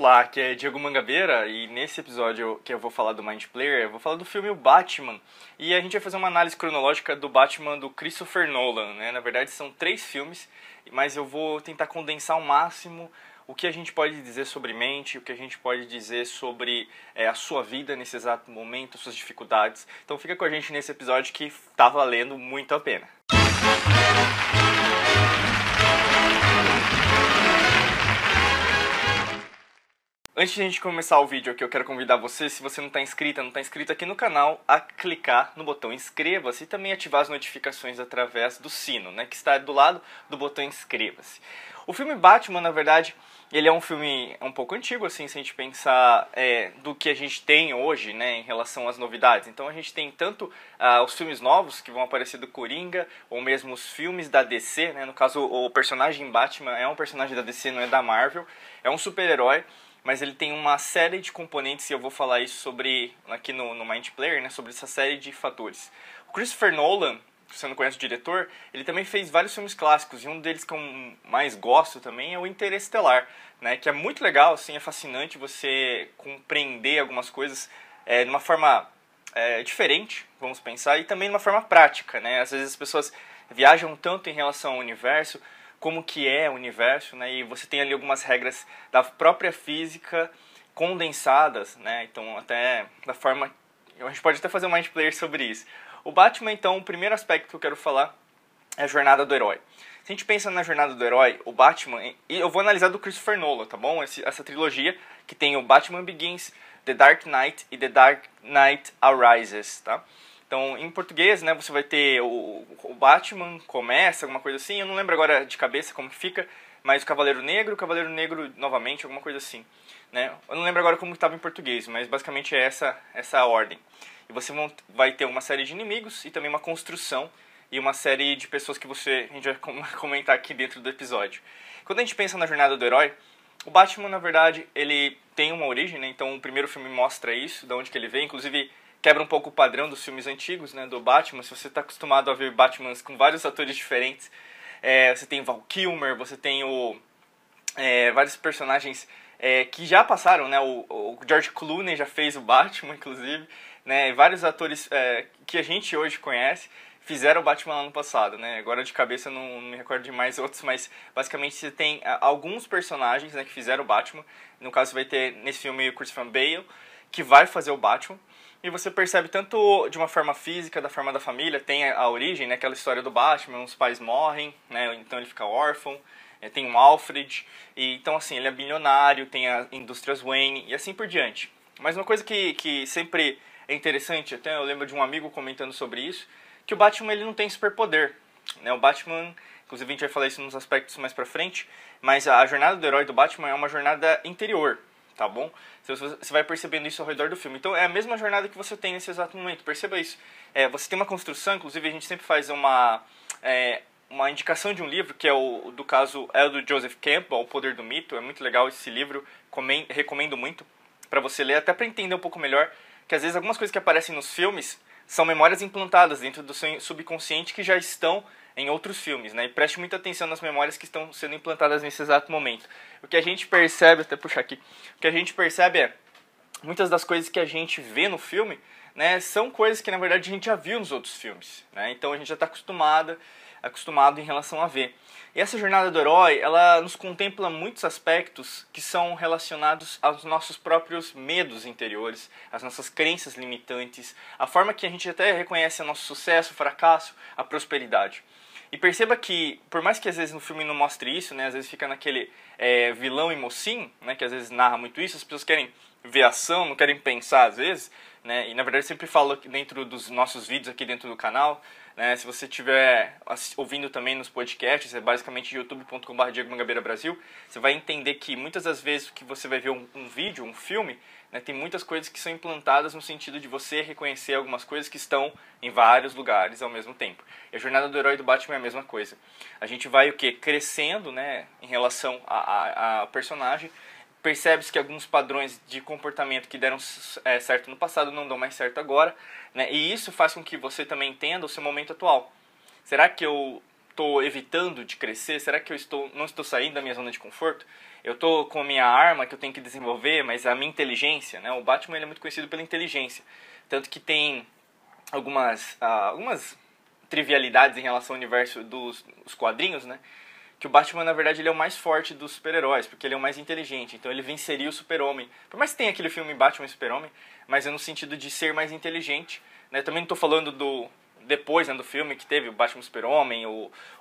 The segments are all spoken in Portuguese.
Olá, aqui é Diego Mangabeira e nesse episódio que eu vou falar do Mind Player, eu vou falar do filme O Batman. E a gente vai fazer uma análise cronológica do Batman do Christopher Nolan, né? Na verdade são três filmes, mas eu vou tentar condensar ao máximo o que a gente pode dizer sobre mente, o que a gente pode dizer sobre é, a sua vida nesse exato momento, suas dificuldades. Então fica com a gente nesse episódio que tá valendo muito a pena. Antes de a gente começar o vídeo aqui, eu quero convidar você, se você não está inscrita, não está inscrito aqui no canal, a clicar no botão inscreva-se e também ativar as notificações através do sino, né, que está do lado do botão inscreva-se. O filme Batman, na verdade, ele é um filme um pouco antigo, assim, se a gente pensar é, do que a gente tem hoje, né, em relação às novidades. Então a gente tem tanto ah, os filmes novos que vão aparecer do Coringa, ou mesmo os filmes da DC, né, no caso o personagem Batman é um personagem da DC, não é da Marvel, é um super-herói, mas ele tem uma série de componentes e eu vou falar isso sobre aqui no, no Mind Player, né, sobre essa série de fatores. O Christopher Nolan, se você não conhece o diretor, ele também fez vários filmes clássicos e um deles que eu mais gosto também é o Interestelar, né, que é muito legal, assim, é fascinante você compreender algumas coisas é, de uma forma é, diferente, vamos pensar, e também de uma forma prática, né? Às vezes as pessoas viajam tanto em relação ao universo como que é o universo, né? E você tem ali algumas regras da própria física condensadas, né? Então até da forma a gente pode até fazer um mind player sobre isso. O Batman, então, o primeiro aspecto que eu quero falar é a jornada do herói. Se a gente pensa na jornada do herói, o Batman, e eu vou analisar do Christopher Nolan, tá bom? Esse, essa trilogia que tem o Batman Begins, The Dark Knight e The Dark Knight Arises, tá? Então, em português, né, você vai ter o, o Batman começa, alguma coisa assim. Eu não lembro agora de cabeça como que fica, mas o Cavaleiro Negro, o Cavaleiro Negro novamente, alguma coisa assim. Né? Eu não lembro agora como estava em português, mas basicamente é essa, essa ordem. E você vai ter uma série de inimigos e também uma construção e uma série de pessoas que você a gente vai comentar aqui dentro do episódio. Quando a gente pensa na jornada do herói, o Batman, na verdade, ele tem uma origem, né? Então o primeiro filme mostra isso, de onde que ele vem. Inclusive, quebra um pouco o padrão dos filmes antigos, né, do Batman. Se você está acostumado a ver Batmans com vários atores diferentes, é, você tem Val Kilmer, você tem o, é, vários personagens é, que já passaram, né, o, o, George Clooney já fez o Batman, inclusive, né, vários atores é, que a gente hoje conhece fizeram o Batman lá no passado, né? Agora de cabeça não, não me recordo de mais outros, mas basicamente você tem alguns personagens né, que fizeram o Batman. No caso vai ter nesse filme o Christian Bale, que vai fazer o Batman. E você percebe tanto de uma forma física, da forma da família, tem a origem, né, aquela história do Batman, os pais morrem, né, então ele fica órfão, é, tem um Alfred, e então assim, ele é bilionário, tem a Indústrias Wayne e assim por diante. Mas uma coisa que, que sempre é interessante, até eu lembro de um amigo comentando sobre isso, que o Batman ele não tem superpoder. Né? O Batman, inclusive a gente vai falar isso nos aspectos mais pra frente, mas a jornada do herói do Batman é uma jornada interior tá bom? Você vai percebendo isso ao redor do filme. Então é a mesma jornada que você tem nesse exato momento, perceba isso. É, você tem uma construção, inclusive a gente sempre faz uma, é, uma indicação de um livro, que é o do caso é do Joseph Campbell, O Poder do Mito. É muito legal esse livro, recomendo muito para você ler, até para entender um pouco melhor que às vezes algumas coisas que aparecem nos filmes são memórias implantadas dentro do seu subconsciente que já estão em outros filmes, né? E preste muita atenção nas memórias que estão sendo implantadas nesse exato momento. O que a gente percebe, até puxar aqui, o que a gente percebe é muitas das coisas que a gente vê no filme, né, são coisas que na verdade a gente já viu nos outros filmes, né? Então a gente já está acostumada, acostumado em relação a ver. E essa jornada do herói, ela nos contempla muitos aspectos que são relacionados aos nossos próprios medos interiores, às nossas crenças limitantes, a forma que a gente até reconhece nosso sucesso, fracasso, a prosperidade. E perceba que, por mais que às vezes no filme não mostre isso, né, às vezes fica naquele é, vilão e mocinho, né, que às vezes narra muito isso, as pessoas querem ver ação, não querem pensar às vezes, né, e na verdade sempre falo dentro dos nossos vídeos aqui dentro do canal, né, se você estiver ouvindo também nos podcasts, é basicamente youtube.com.br Diego Mangabeira Brasil, você vai entender que muitas das vezes que você vai ver um, um vídeo, um filme, né, tem muitas coisas que são implantadas no sentido de você reconhecer algumas coisas que estão em vários lugares ao mesmo tempo. E a jornada do herói do Batman é a mesma coisa. A gente vai o que crescendo, né, em relação a, a, a personagem. Percebe-se que alguns padrões de comportamento que deram é, certo no passado não dão mais certo agora, né? E isso faz com que você também entenda o seu momento atual. Será que eu estou evitando de crescer? Será que eu estou, não estou saindo da minha zona de conforto? Eu estou com a minha arma que eu tenho que desenvolver, mas a minha inteligência, né? O Batman é muito conhecido pela inteligência. Tanto que tem algumas, uh, algumas trivialidades em relação ao universo dos quadrinhos, né? Que o Batman, na verdade, ele é o mais forte dos super-heróis, porque ele é o mais inteligente. Então ele venceria o super-homem. Por mais que tenha aquele filme Batman e Super-Homem, mas é no sentido de ser mais inteligente. Né? Também não estou falando do depois né, do filme que teve o Batman Super-Homem,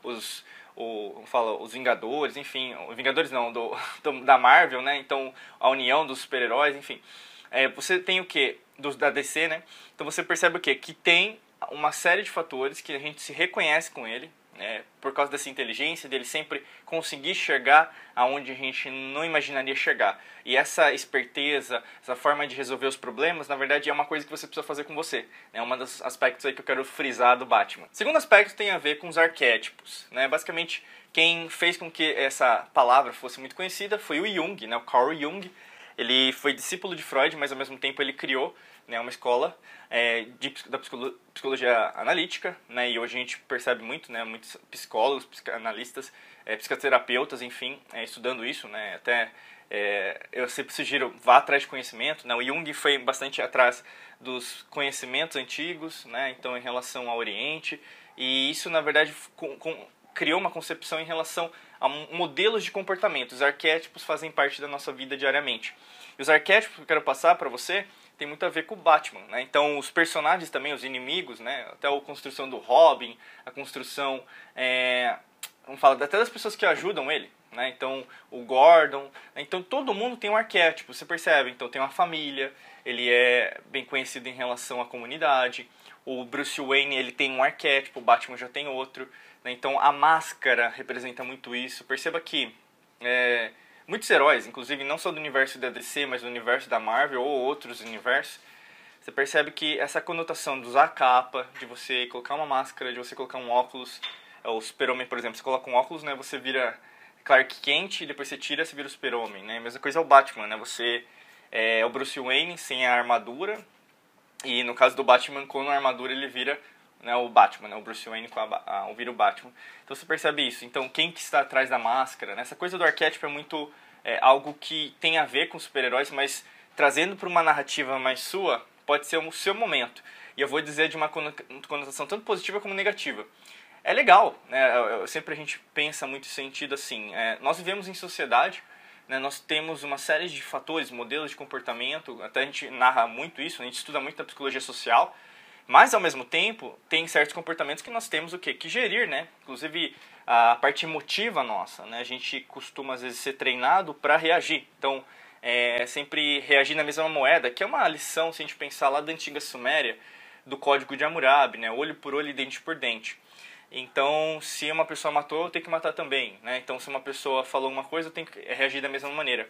os, o, fala, os Vingadores, enfim, os Vingadores não, do, do, da Marvel, né? Então a união dos super-heróis, enfim. É, você tem o que? Da DC, né? Então você percebe o que? Que tem uma série de fatores que a gente se reconhece com ele, é, por causa dessa inteligência, dele sempre conseguir chegar aonde a gente não imaginaria chegar. E essa esperteza, essa forma de resolver os problemas, na verdade é uma coisa que você precisa fazer com você. É um dos aspectos aí que eu quero frisar do Batman. O segundo aspecto tem a ver com os arquétipos. Né? Basicamente, quem fez com que essa palavra fosse muito conhecida foi o Jung, né? o Carl Jung. Ele foi discípulo de Freud, mas ao mesmo tempo ele criou né, uma escola é, de, da psicologia analítica, né, e hoje a gente percebe muito, né, muitos psicólogos, psicanalistas, é, psicoterapeutas, enfim, é, estudando isso, né, até é, eu sempre sugiro vá atrás de conhecimento, né, o Jung foi bastante atrás dos conhecimentos antigos, né, então em relação ao Oriente, e isso na verdade com, com, criou uma concepção em relação a modelos de comportamento, os arquétipos fazem parte da nossa vida diariamente. E os arquétipos que eu quero passar para você tem muito a ver com o Batman, né? Então os personagens também, os inimigos, né? Até a construção do Robin, a construção, é, vamos falar até das pessoas que ajudam ele, né? Então o Gordon, né? então todo mundo tem um arquétipo, você percebe? Então tem uma família, ele é bem conhecido em relação à comunidade. O Bruce Wayne ele tem um arquétipo, o Batman já tem outro. Né? Então a máscara representa muito isso. Perceba que é, muitos heróis, inclusive não só do universo da DC, mas do universo da Marvel ou outros universos, você percebe que essa conotação de usar a capa, de você colocar uma máscara, de você colocar um óculos, é, o super-homem, por exemplo, você coloca um óculos, né, você vira Clark Kent, e depois você tira, você vira o super-homem, né? A mesma coisa é o Batman, né? Você é o Bruce Wayne sem a armadura, e no caso do Batman, com a armadura, ele vira né, o Batman, né, o Bruce Wayne com a, a, o Batman. Então você percebe isso. Então quem que está atrás da máscara? Né? Essa coisa do arquétipo é muito é, algo que tem a ver com super-heróis, mas trazendo para uma narrativa mais sua, pode ser o seu momento. E eu vou dizer de uma conotação tanto positiva como negativa. É legal, né? Eu, eu, sempre a gente pensa muito sentido assim. É, nós vivemos em sociedade, né? nós temos uma série de fatores, modelos de comportamento, até a gente narra muito isso, a gente estuda muito a psicologia social, mas, ao mesmo tempo, tem certos comportamentos que nós temos o quê? Que gerir, né? Inclusive, a parte emotiva nossa, né? A gente costuma, às vezes, ser treinado para reagir. Então, é sempre reagir na mesma moeda, que é uma lição, se a gente pensar lá da antiga Suméria, do Código de Hammurabi, né? Olho por olho e dente por dente. Então, se uma pessoa matou, eu tenho que matar também, né? Então, se uma pessoa falou uma coisa, eu tenho que reagir da mesma maneira.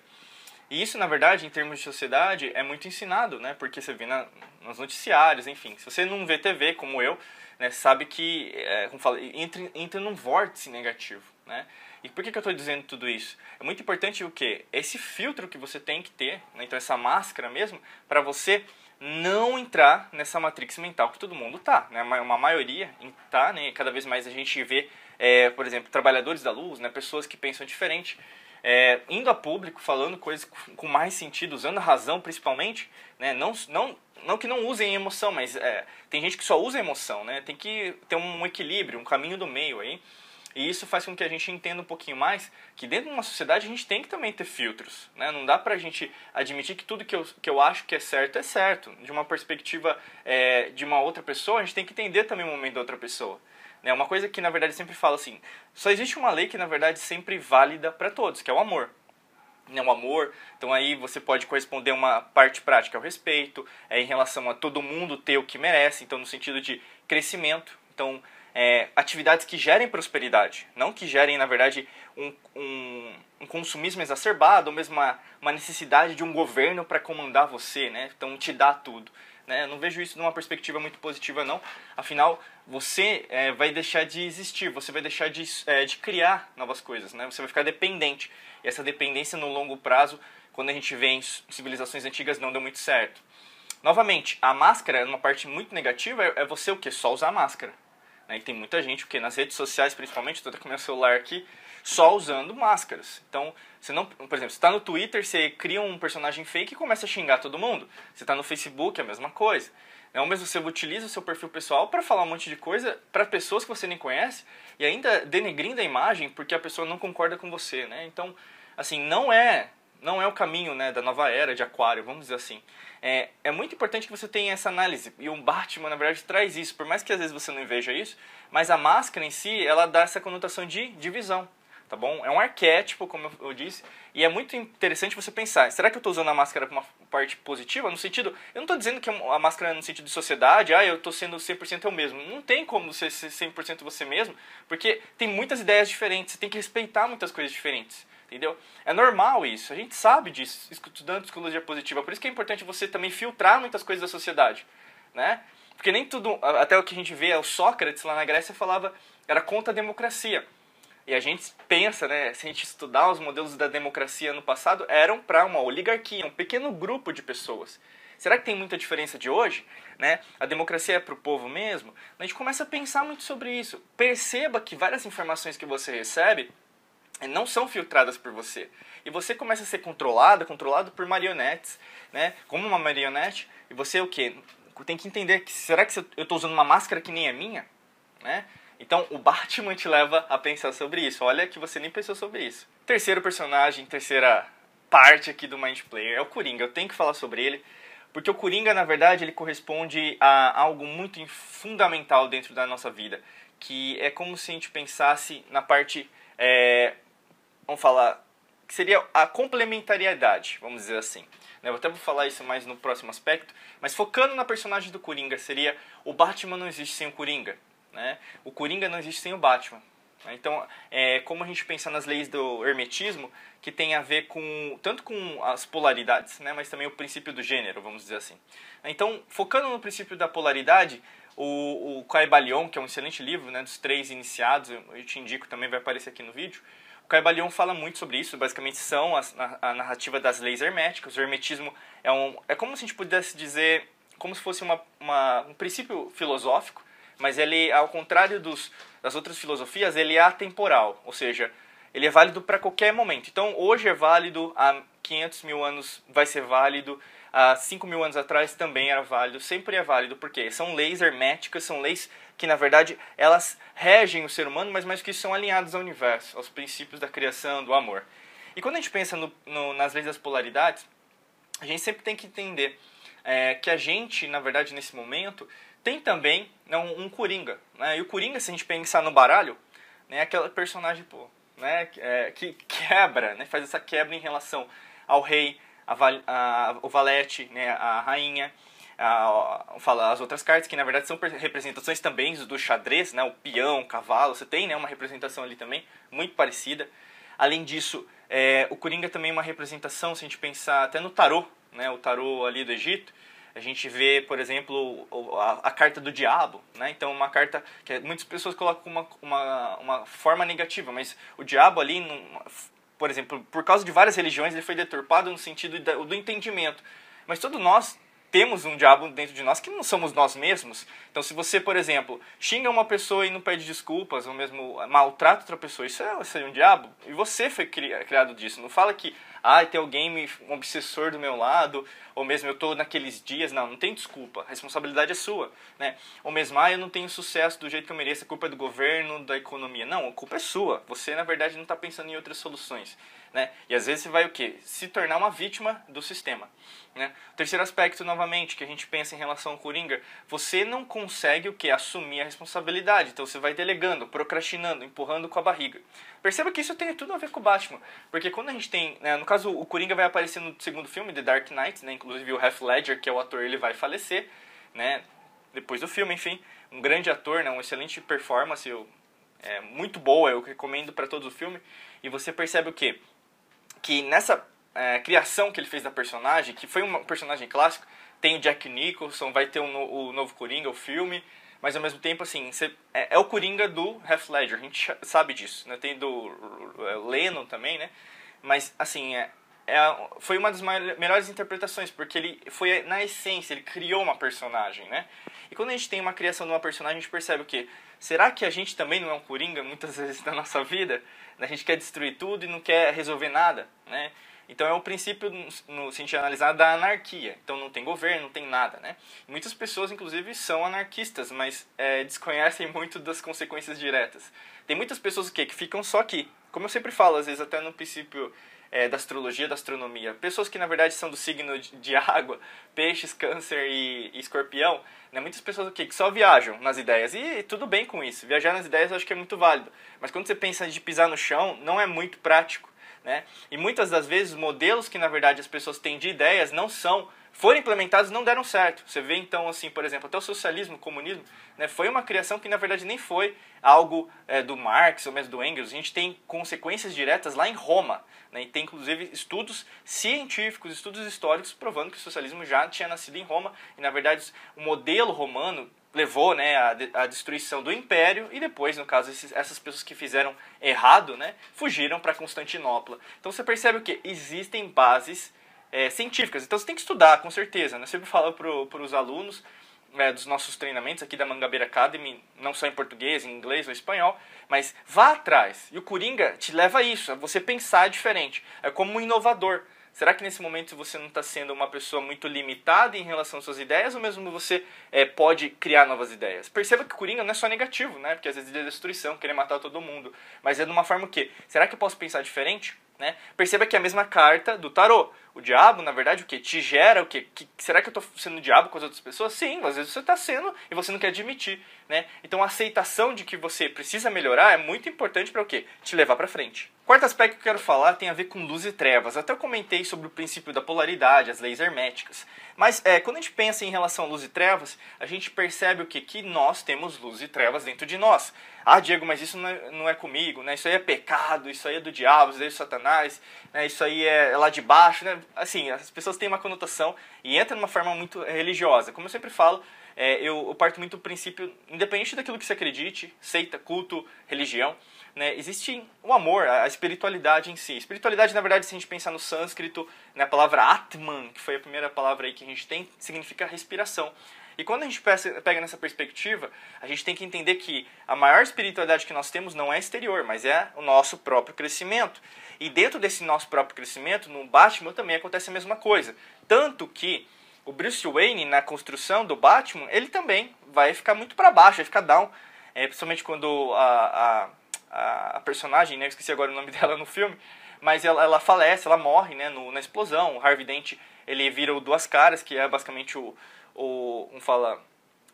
E isso, na verdade, em termos de sociedade, é muito ensinado, né? Porque você vê na, nos noticiários, enfim. Se você não vê TV, como eu, né, sabe que, é, como entra, entra num vórtice negativo, né? E por que, que eu estou dizendo tudo isso? É muito importante o quê? Esse filtro que você tem que ter, né? então essa máscara mesmo, para você não entrar nessa matrix mental que todo mundo tá, né? Uma maioria tá, né? Cada vez mais a gente vê, é, por exemplo, trabalhadores da luz, né? Pessoas que pensam diferente é, indo a público, falando coisas com mais sentido, usando a razão principalmente, né? não, não, não que não usem emoção, mas é, tem gente que só usa emoção, né? tem que ter um equilíbrio, um caminho do meio aí. E isso faz com que a gente entenda um pouquinho mais que dentro de uma sociedade a gente tem que também ter filtros. Né? Não dá pra gente admitir que tudo que eu, que eu acho que é certo é certo. De uma perspectiva é, de uma outra pessoa, a gente tem que entender também o momento da outra pessoa. Né? Uma coisa que na verdade sempre fala assim, só existe uma lei que na verdade sempre válida para todos, que é o amor. Né? O amor, então aí você pode corresponder uma parte prática ao respeito, é em relação a todo mundo ter o que merece, então no sentido de crescimento, então é, atividades que gerem prosperidade, não que gerem, na verdade, um, um, um consumismo exacerbado, ou mesmo uma, uma necessidade de um governo para comandar você, né? então te dá tudo. Né? não vejo isso numa perspectiva muito positiva, não. Afinal, você é, vai deixar de existir, você vai deixar de, é, de criar novas coisas, né? Você vai ficar dependente. E essa dependência no longo prazo, quando a gente vê em civilizações antigas, não deu muito certo. Novamente, a máscara, uma parte muito negativa, é, é você o que? Só usar a máscara. Né? E tem muita gente, porque nas redes sociais, principalmente, estou até com meu celular aqui, só usando máscaras. Então, você não, por exemplo, você está no Twitter, você cria um personagem fake e começa a xingar todo mundo. Você está no Facebook, é a mesma coisa. É o mesmo você utiliza o seu perfil pessoal para falar um monte de coisa para pessoas que você nem conhece e ainda denegrindo a imagem porque a pessoa não concorda com você, né? Então, assim, não é não é o caminho né, da nova era de aquário, vamos dizer assim. É, é muito importante que você tenha essa análise. E o Batman, na verdade, traz isso. Por mais que às vezes você não veja isso, mas a máscara em si, ela dá essa conotação de divisão. Tá bom? É um arquétipo, como eu disse, e é muito interessante você pensar: será que eu estou usando a máscara para uma parte positiva? No sentido, eu não estou dizendo que a máscara é no sentido de sociedade, ah, eu estou sendo 100% eu mesmo. Não tem como ser 100% você mesmo, porque tem muitas ideias diferentes, você tem que respeitar muitas coisas diferentes entendeu? É normal isso, a gente sabe disso, estudando psicologia positiva. Por isso que é importante você também filtrar muitas coisas da sociedade, né? Porque nem tudo, até o que a gente vê, o Sócrates lá na Grécia falava, era contra a democracia. E a gente pensa, né, se a gente estudar os modelos da democracia no passado, eram para uma oligarquia, um pequeno grupo de pessoas. Será que tem muita diferença de hoje? Né? A democracia é para o povo mesmo? A gente começa a pensar muito sobre isso. Perceba que várias informações que você recebe não são filtradas por você. E você começa a ser controlado, controlado por marionetes, né? Como uma marionete, e você o quê? Tem que entender que será que eu estou usando uma máscara que nem é minha, né? Então o Batman te leva a pensar sobre isso. Olha que você nem pensou sobre isso. Terceiro personagem, terceira parte aqui do Mind Player é o Coringa. Eu tenho que falar sobre ele, porque o Coringa, na verdade, ele corresponde a algo muito fundamental dentro da nossa vida, que é como se a gente pensasse na parte é, vamos falar, que seria a complementariedade, vamos dizer assim. Eu até vou falar isso mais no próximo aspecto, mas focando na personagem do Coringa, seria o Batman não existe sem o Coringa, né? O Coringa não existe sem o Batman. Então, é, como a gente pensa nas leis do hermetismo, que tem a ver com tanto com as polaridades, né, mas também o princípio do gênero, vamos dizer assim. Então, focando no princípio da polaridade, o, o Caibalion, que é um excelente livro, né, dos três iniciados, eu te indico também, vai aparecer aqui no vídeo, Caibalion fala muito sobre isso, basicamente são a, a, a, narrativa das leis herméticas. O hermetismo é, um, é como se a gente pudesse dizer, como se fosse uma, uma, um princípio filosófico, mas ele, ao contrário dos, das outras filosofias, ele é atemporal, ou seja, ele é válido para qualquer momento. Então, hoje é válido, há 500 mil anos vai ser válido, há 5 mil anos atrás também era válido, sempre é válido, porque são leis herméticas, são leis que na verdade elas regem o ser humano, mas mais que isso são alinhadas ao universo, aos princípios da criação, do amor. E quando a gente pensa no, no, nas leis das polaridades, a gente sempre tem que entender é, que a gente, na verdade, nesse momento, tem também né, um, um Coringa. Né? E o Coringa, se a gente pensar no baralho, né, é aquela personagem pô, né, é, que quebra, né, faz essa quebra em relação ao rei, a, a, o valete, né, a rainha, a, as outras cartas, que na verdade são representações também do xadrez, né? o peão, o cavalo, você tem né? uma representação ali também, muito parecida. Além disso, é, o Coringa também é uma representação, se a gente pensar até no tarô, né? o tarô ali do Egito, a gente vê, por exemplo, a, a, carta do diabo, né? Então, uma carta que muitas pessoas colocam uma, uma, uma forma negativa, mas o diabo ali, por exemplo, por causa de várias religiões, ele foi deturpado no sentido do entendimento. Mas todos nós temos um diabo dentro de nós que não somos nós mesmos. Então, se você, por exemplo, xinga uma pessoa e não pede desculpas, ou mesmo maltrata outra pessoa, isso é, isso é um diabo. E você foi criado disso. Não fala que, ah, tem alguém, um obsessor do meu lado, ou mesmo eu estou naqueles dias. Não, não tem desculpa. A responsabilidade é sua. Né? Ou mesmo, ah, eu não tenho sucesso do jeito que eu mereço, a culpa é do governo, da economia. Não, a culpa é sua. Você, na verdade, não está pensando em outras soluções. Né? E às vezes você vai o quê? Se tornar uma vítima do sistema. Né? Terceiro aspecto, novamente, que a gente pensa em relação ao Coringa, você não consegue o que? Assumir a responsabilidade. Então você vai delegando, procrastinando, empurrando com a barriga. Perceba que isso tem tudo a ver com o Batman. Porque quando a gente tem. Né, no caso, o Coringa vai aparecer no segundo filme, The Dark Knight, né, inclusive o Heath Ledger, que é o ator, ele vai falecer. Né, depois do filme, enfim. Um grande ator, né, uma excelente performance. Eu, é muito boa, eu recomendo para todo o filme. E você percebe o quê? Que nessa é, criação que ele fez da personagem, que foi um personagem clássico, tem o Jack Nicholson, vai ter um, o novo Coringa, o filme, mas ao mesmo tempo, assim, é, é, o Coringa do Heath Ledger, a gente sabe disso, né? Tem do é, Lennon também, né? Mas, assim, é, é, foi uma das melhores interpretações, porque ele foi na essência, ele criou uma personagem, né? E quando a gente tem uma criação de uma personagem, a gente percebe o quê? Será que a gente também não é um coringa muitas vezes na nossa vida? A gente quer destruir tudo e não quer resolver nada, né? Então é o princípio, no, se a gente analisar, da anarquia. Então não tem governo, não tem nada, né? Muitas pessoas, inclusive, são anarquistas, mas é, desconhecem muito das consequências diretas. Tem muitas pessoas que, que ficam só aqui. Como eu sempre falo, às vezes até no princípio é, da astrologia, da astronomia. Pessoas que, na verdade, são do signo de, água, peixes, câncer e, e escorpião. Né? Muitas pessoas que só viajam nas ideias. E tudo bem com isso. Viajar nas ideias eu acho que é muito válido. Mas quando você pensa de pisar no chão, não é muito prático. Né? E muitas das vezes modelos que na verdade as pessoas têm de ideias não são foram implementados não deram certo. Você vê então assim, por exemplo, até o socialismo, o comunismo, né, foi uma criação que na verdade nem foi algo é, do Marx ou mesmo do Engels. A gente tem consequências diretas lá em Roma, né, e tem inclusive estudos científicos, estudos históricos provando que o socialismo já tinha nascido em Roma e na verdade o modelo romano levou né, a, a destruição do império e depois, no caso, esses, essas pessoas que fizeram errado, né, fugiram para Constantinopla. Então você percebe que existem bases é, científicas. Então você tem que estudar, com certeza. Né? Eu sempre falo para os alunos é, dos nossos treinamentos aqui da Mangabeira Academy, não só em português, em inglês ou espanhol, mas vá atrás. E o Coringa te leva a isso, a você pensar diferente. É como um inovador. Será que nesse momento você não está sendo uma pessoa muito limitada em relação às suas ideias ou mesmo você é, pode criar novas ideias? Perceba que Coringa não é só negativo, né? Porque às vezes é destruição, querer matar todo mundo. Mas é de uma forma o quê? Será que eu posso pensar diferente? Né? Perceba que é a mesma carta do tarô. O diabo, na verdade, o que? Te gera o quê? Que, será que eu estou sendo diabo com as outras pessoas? Sim, às vezes você está sendo e você não quer admitir. Né? Então a aceitação de que você precisa melhorar é muito importante para o quê? Te levar para frente. Quarto aspecto que eu quero falar tem a ver com luz e trevas. Até eu comentei sobre o princípio da polaridade, as leis herméticas. Mas é, quando a gente pensa em relação a luz e trevas, a gente percebe o que? Que nós temos luz e trevas dentro de nós. Ah, Diego, mas isso não é, não é comigo, né? Isso aí é pecado, isso aí é do diabo, isso aí é do satanás, né? isso aí é, é lá de baixo, né? Assim, as pessoas têm uma conotação e entra de uma forma muito religiosa. Como eu sempre falo, é, eu, eu, parto muito do princípio, independente daquilo que você acredite, seita, culto, religião, né, existe o amor, a espiritualidade em si. Espiritualidade, na verdade, se a gente pensar no sânscrito, na né, palavra Atman, que foi a primeira palavra aí que a gente tem, significa respiração. E quando a gente pega nessa perspectiva, a gente tem que entender que a maior espiritualidade que nós temos não é exterior, mas é o nosso próprio crescimento. E dentro desse nosso próprio crescimento, no Batman também acontece a mesma coisa. Tanto que o Bruce Wayne, na construção do Batman, ele também vai ficar muito para baixo, vai ficar down. É, principalmente quando a, a, a personagem, né, eu esqueci agora o nome dela no filme, mas ela, ela falece, ela morre né, no, na explosão. O Harvey Dent ele vira o Duas Caras, que é basicamente o, o fala,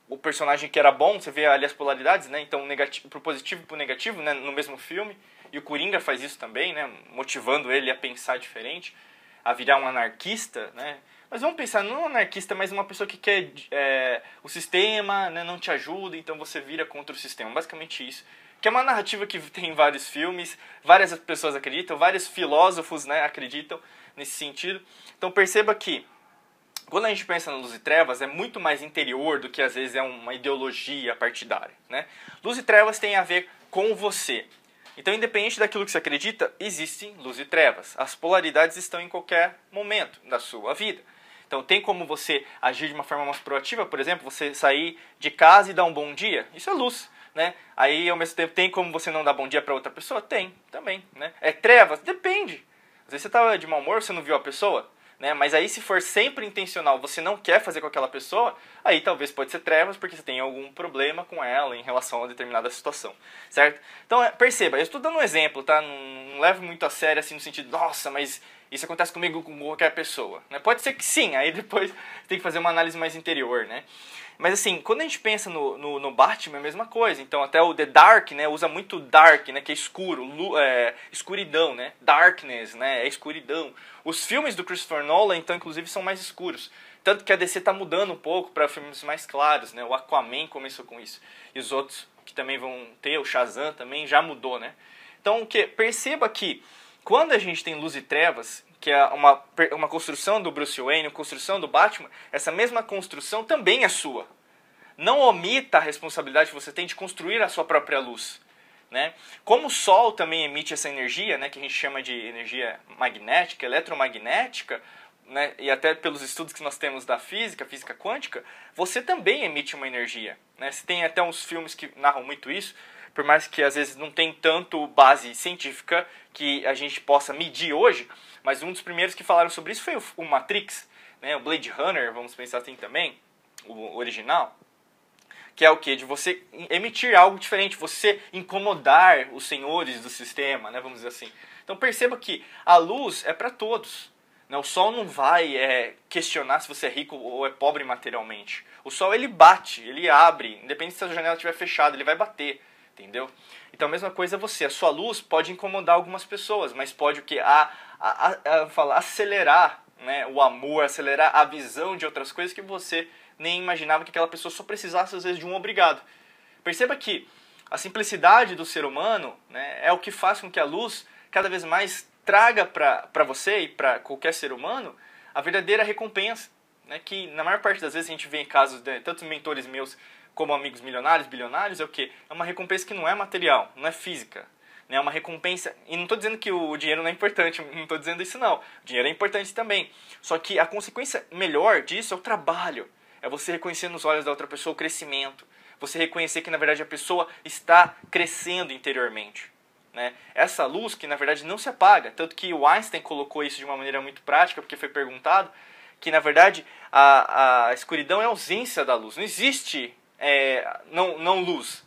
o personagem que era bom, você vê ali as polaridades, né? Então, negativo, pro positivo e pro negativo, né? No mesmo filme. E o Coringa faz isso também, né? Motivando ele a pensar diferente, a virar um anarquista, né? Mas vamos pensar, não um anarquista, mas uma pessoa que quer é, o sistema, né, não te ajuda, então você vira contra o sistema. Basicamente isso. Que é uma narrativa que tem vários filmes, várias pessoas acreditam, vários filósofos né, acreditam nesse sentido. Então perceba que quando a gente pensa na luz e trevas, é muito mais interior do que às vezes é uma ideologia partidária. Né? Luz e trevas tem a ver com você. Então, independente daquilo que você acredita, existem luz e trevas. As polaridades estão em qualquer momento da sua vida. Então, tem como você agir de uma forma mais proativa, por exemplo, você sair de casa e dar um bom dia? Isso é luz. Né? Aí, ao mesmo tempo, tem como você não dar bom dia para outra pessoa? Tem, também. Né? É trevas? Depende. Às vezes você está de mau humor, você não viu a pessoa, né? Mas aí se for sempre intencional, você não quer fazer com aquela pessoa, aí talvez pode ser trevas porque você tem algum problema com ela em relação a determinada situação, certo? Então é, perceba, eu estou dando um exemplo, tá? Não, não leve muito a sério assim no sentido, nossa, mas isso acontece comigo com qualquer pessoa, né? Pode ser que sim, aí depois tem que fazer uma análise mais interior, né? Mas assim, quando a gente pensa no, no, no, Batman, é a mesma coisa. Então até o The Dark, né, usa muito dark, né, que é escuro, é, escuridão, né? Darkness, né, é escuridão. Os filmes do Christopher Nolan, então, inclusive, são mais escuros. Tanto que a DC está mudando um pouco para filmes mais claros, né? O Aquaman começou com isso. E os outros que também vão ter, o Shazam também já mudou, né? Então, que perceba que quando a gente tem luz e trevas, que é uma, uma construção do Bruce Wayne, uma construção do Batman, essa mesma construção também é sua. Não omita a responsabilidade que você tem de construir a sua própria luz. Né? Como o Sol também emite essa energia, né, que a gente chama de energia magnética, eletromagnética, né, e até pelos estudos que nós temos da física, física quântica, você também emite uma energia. Né? Você tem até uns filmes que narram muito isso, por mais que às vezes não tem tanto base científica que a gente possa medir hoje, mas um dos primeiros que falaram sobre isso foi o Matrix, né, o Blade Runner, vamos pensar assim também, o original, que é o que? De você emitir algo diferente, você incomodar os senhores do sistema, né, vamos dizer assim. Então perceba que a luz é para todos. Né? O sol não vai é, questionar se você é rico ou é pobre materialmente. O sol ele bate, ele abre, independente se a janela estiver fechada, ele vai bater, entendeu? Então a mesma coisa é você, a sua luz pode incomodar algumas pessoas, mas pode o que? A, a, a, acelerar né, o amor, acelerar a visão de outras coisas que você nem imaginava que aquela pessoa só precisasse às vezes de um obrigado. Perceba que a simplicidade do ser humano né, é o que faz com que a luz cada vez mais traga para você e para qualquer ser humano a verdadeira recompensa. Né, que na maior parte das vezes a gente vê em casos de tantos mentores meus como amigos milionários, bilionários, é o que? É uma recompensa que não é material, não é física. Né, uma recompensa. E não estou dizendo que o dinheiro não é importante, não estou dizendo isso não. O dinheiro é importante também. Só que a consequência melhor disso é o trabalho. É você reconhecer nos olhos da outra pessoa o crescimento. Você reconhecer que na verdade a pessoa está crescendo interiormente. Né? Essa luz que na verdade não se apaga. Tanto que o Einstein colocou isso de uma maneira muito prática, porque foi perguntado que na verdade a, a escuridão é a ausência da luz. Não existe é, não, não luz.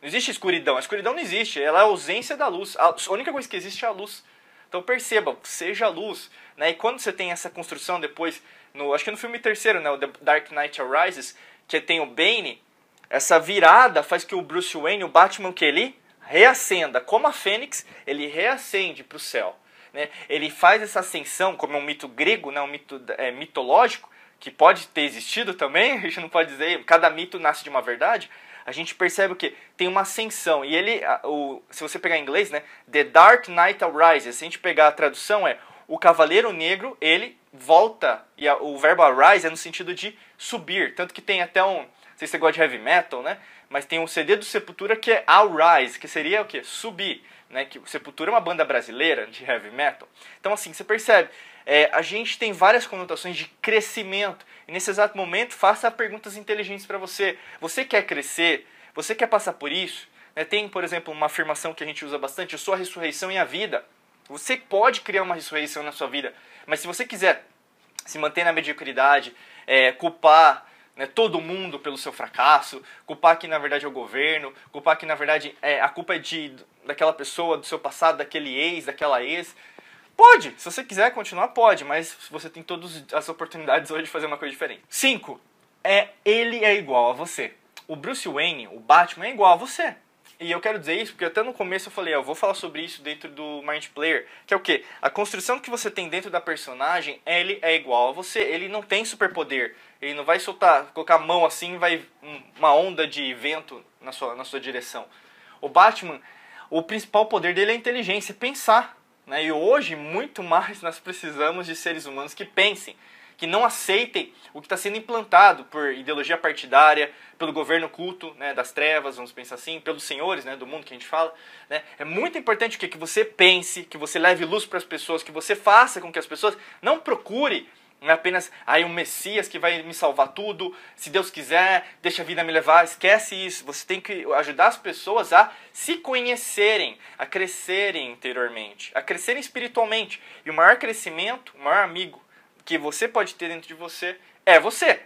Não existe escuridão. A escuridão não existe. Ela é a ausência da luz. A única coisa que existe é a luz. Então perceba, seja luz. Né? E quando você tem essa construção depois, no, acho que no filme terceiro, né, o The Dark Knight Rises, que tem o Bane, essa virada faz que o Bruce Wayne, o Batman que ele reacenda, como a Fênix, ele reacende para o céu. Né? Ele faz essa ascensão, como é um mito grego, né, um mito é, mitológico, que pode ter existido também, a gente não pode dizer, cada mito nasce de uma verdade, a gente percebe que tem uma ascensão. E ele, o, se você pegar em inglês, né, The Dark Knight Arises, se a gente pegar a tradução é o cavaleiro negro, ele volta, e a, o verbo arise é no sentido de subir, tanto que tem até um, não sei se você gosta de heavy metal, né, mas tem um CD do Sepultura que é Arise, que seria o que? Subir, né, que Sepultura é uma banda brasileira de heavy metal. Então assim, você percebe, é, a gente tem várias conotações de crescimento. E nesse exato momento, faça perguntas inteligentes para você. Você quer crescer? Você quer passar por isso? Né, tem, por exemplo, uma afirmação que a gente usa bastante: eu sou a ressurreição e a vida. Você pode criar uma ressurreição na sua vida, mas se você quiser se manter na mediocridade, é, culpar né, todo mundo pelo seu fracasso, culpar que na verdade é o governo, culpar que na verdade é, a culpa é de, daquela pessoa, do seu passado, daquele ex, daquela ex. Pode, se você quiser continuar, pode, mas você tem todas as oportunidades hoje de fazer uma coisa diferente. 5. É, ele é igual a você. O Bruce Wayne, o Batman, é igual a você. E eu quero dizer isso porque até no começo eu falei, ó, eu vou falar sobre isso dentro do Mind Player, que é o que? A construção que você tem dentro da personagem, ele é igual a você. Ele não tem superpoder. Ele não vai soltar, colocar a mão assim vai uma onda de vento na sua, na sua direção. O Batman, o principal poder dele é a inteligência, pensar. Né? E hoje, muito mais, nós precisamos de seres humanos que pensem, que não aceitem o que está sendo implantado por ideologia partidária, pelo governo culto né, das trevas, vamos pensar assim, pelos senhores né, do mundo que a gente fala. Né? É muito importante que, que você pense, que você leve luz para as pessoas, que você faça com que as pessoas não procure não é apenas aí um Messias que vai me salvar tudo, se Deus quiser, deixa a vida me levar. Esquece isso. Você tem que ajudar as pessoas a se conhecerem, a crescerem interiormente, a crescerem espiritualmente. E o maior crescimento, o maior amigo que você pode ter dentro de você é você.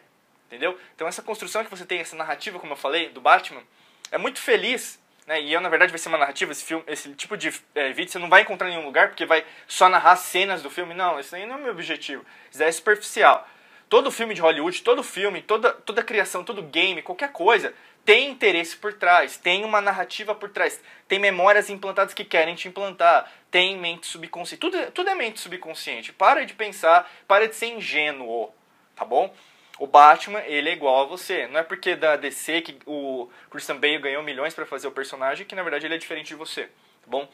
Entendeu? Então essa construção que você tem, essa narrativa, como eu falei, do Batman, é muito feliz né? E eu, na verdade, vai ser uma narrativa, esse, filme, esse tipo de é, vídeo você não vai encontrar em nenhum lugar, porque vai só narrar cenas do filme. Não, isso aí não é o meu objetivo. Isso é superficial. Todo filme de Hollywood, todo filme, toda, toda criação, todo game, qualquer coisa, tem interesse por trás, tem uma narrativa por trás, tem memórias implantadas que querem te implantar, tem mente subconsciente. Tudo, tudo é mente subconsciente. Para de pensar, para de ser ingênuo, tá bom? O Batman, ele é igual a você. Não é porque da DC que o Christian Bale ganhou milhões para fazer o personagem que na verdade ele é diferente de você, tá bom?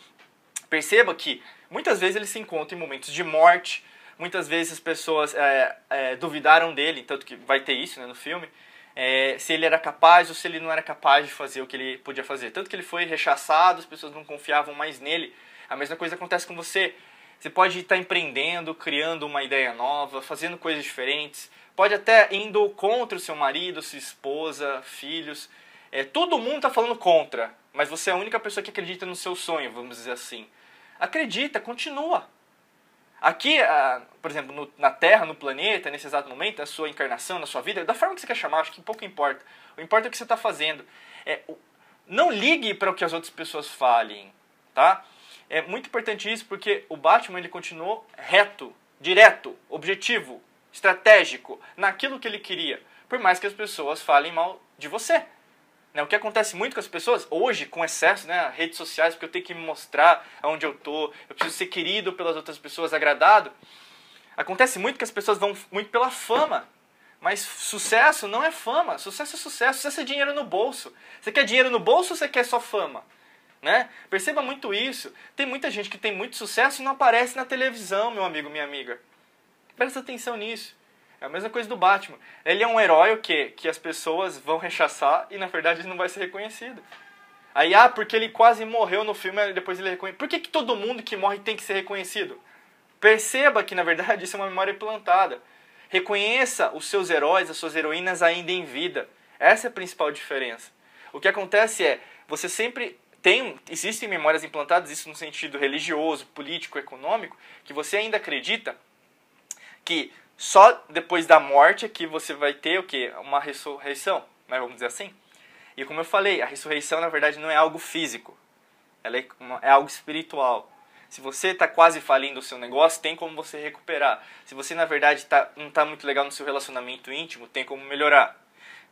Perceba que muitas vezes ele se encontra em momentos de morte, muitas vezes as pessoas é, é, duvidaram dele, tanto que vai ter isso né, no filme, é, se ele era capaz ou se ele não era capaz de fazer o que ele podia fazer. Tanto que ele foi rechaçado, as pessoas não confiavam mais nele. A mesma coisa acontece com você. Você pode estar empreendendo, criando uma ideia nova, fazendo coisas diferentes. Pode até indo contra o seu marido, sua esposa, filhos. É, todo mundo está falando contra, mas você é a única pessoa que acredita no seu sonho, vamos dizer assim. Acredita, continua. Aqui, por exemplo, na Terra, no planeta, nesse exato momento, a sua encarnação, na sua vida, da forma que você quer chamar, acho que pouco importa. O importa é o que você está fazendo. É, não ligue para o que as outras pessoas falem, tá? É muito importante isso porque o Batman ele continuou reto, direto, objetivo, estratégico naquilo que ele queria, por mais que as pessoas falem mal de você. Né? O que acontece muito com as pessoas, hoje, com excesso, né, redes sociais, porque eu tenho que me mostrar aonde eu tô, eu preciso ser querido pelas outras pessoas, agradado. Acontece muito que as pessoas vão muito pela fama. Mas sucesso não é fama, sucesso é sucesso, sucesso é dinheiro no bolso. Você quer dinheiro no bolso ou você quer só fama? Né? Perceba muito isso. Tem muita gente que tem muito sucesso e não aparece na televisão, meu amigo, minha amiga. Presta atenção nisso. É a mesma coisa do Batman. Ele é um herói o quê? Que as pessoas vão rechaçar e na verdade ele não vai ser reconhecido. Aí, ah, porque ele quase morreu no filme, depois ele é reconhecido. Por que, que todo mundo que morre tem que ser reconhecido? Perceba que na verdade isso é uma memória implantada. Reconheça os seus heróis, as suas heroínas ainda em vida. Essa é a principal diferença. O que acontece é, você sempre tem, existem memórias implantadas, isso no sentido religioso, político, econômico, que você ainda acredita que só depois da morte é que você vai ter o que? Uma ressurreição, né? vamos dizer assim. E como eu falei, a ressurreição na verdade não é algo físico, ela é, uma, é algo espiritual. Se você está quase falindo o seu negócio, tem como você recuperar. Se você na verdade tá, não está muito legal no seu relacionamento íntimo, tem como melhorar.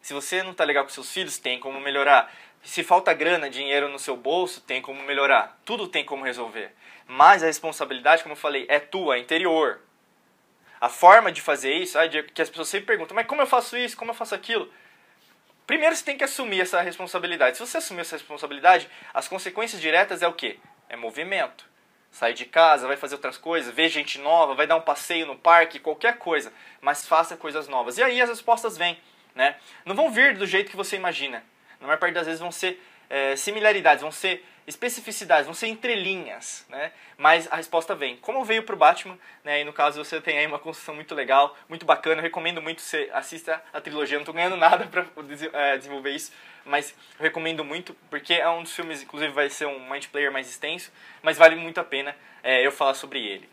Se você não está legal com seus filhos, tem como melhorar. Se falta grana, dinheiro no seu bolso, tem como melhorar. Tudo tem como resolver. Mas a responsabilidade, como eu falei, é tua, interior. A forma de fazer isso, que as pessoas sempre perguntam, mas como eu faço isso, como eu faço aquilo? Primeiro você tem que assumir essa responsabilidade. Se você assumir essa responsabilidade, as consequências diretas é o quê? É movimento. Sai de casa, vai fazer outras coisas, vê gente nova, vai dar um passeio no parque, qualquer coisa. Mas faça coisas novas. E aí as respostas vêm. Né? Não vão vir do jeito que você imagina na maior parte das vezes vão ser é, similaridades, vão ser especificidades, vão ser entrelinhas, né? Mas a resposta vem. Como veio para o Batman, né? E no caso você tem aí uma construção muito legal, muito bacana. Eu recomendo muito você assista a trilogia. Eu não estou ganhando nada para é, desenvolver isso, mas eu recomendo muito porque é um dos filmes, inclusive vai ser um multiplayer mais extenso, mas vale muito a pena é, eu falar sobre ele.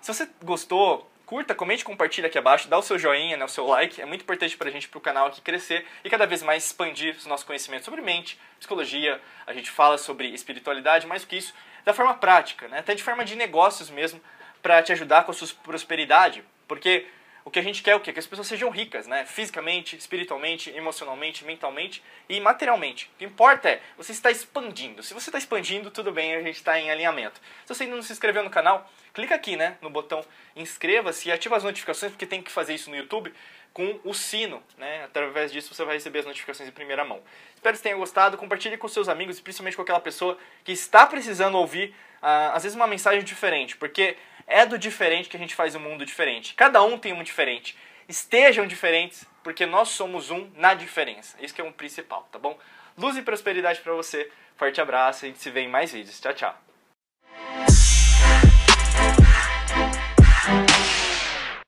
Se você gostou, curta, comente, compartilha aqui abaixo, dá o seu joinha, né, o seu like, é muito importante para a gente, para o canal aqui crescer e cada vez mais expandir o nosso conhecimento sobre mente, psicologia, a gente fala sobre espiritualidade, mais do que isso, da forma prática, né, até de forma de negócios mesmo, para te ajudar com a sua prosperidade, porque o que a gente quer é o quê? Que as pessoas sejam ricas, né? Fisicamente, espiritualmente, emocionalmente, mentalmente e materialmente. O que importa é você está expandindo. Se você está expandindo, tudo bem, a gente está em alinhamento. Se você ainda não se inscreveu no canal, clica aqui, né, no botão inscreva-se e ativa as notificações, porque tem que fazer isso no YouTube com o sino, né? Através disso você vai receber as notificações em primeira mão. Espero que você tenha gostado, compartilhe com seus amigos e principalmente com aquela pessoa que está precisando ouvir, uh, às vezes, uma mensagem diferente, porque é do diferente que a gente faz um mundo diferente. Cada um tem um diferente. Estejam diferentes, porque nós somos um na diferença. Isso que é um principal, tá bom? Luz e prosperidade para você. Forte abraço, a gente se vê em mais vídeos. Tchau, tchau.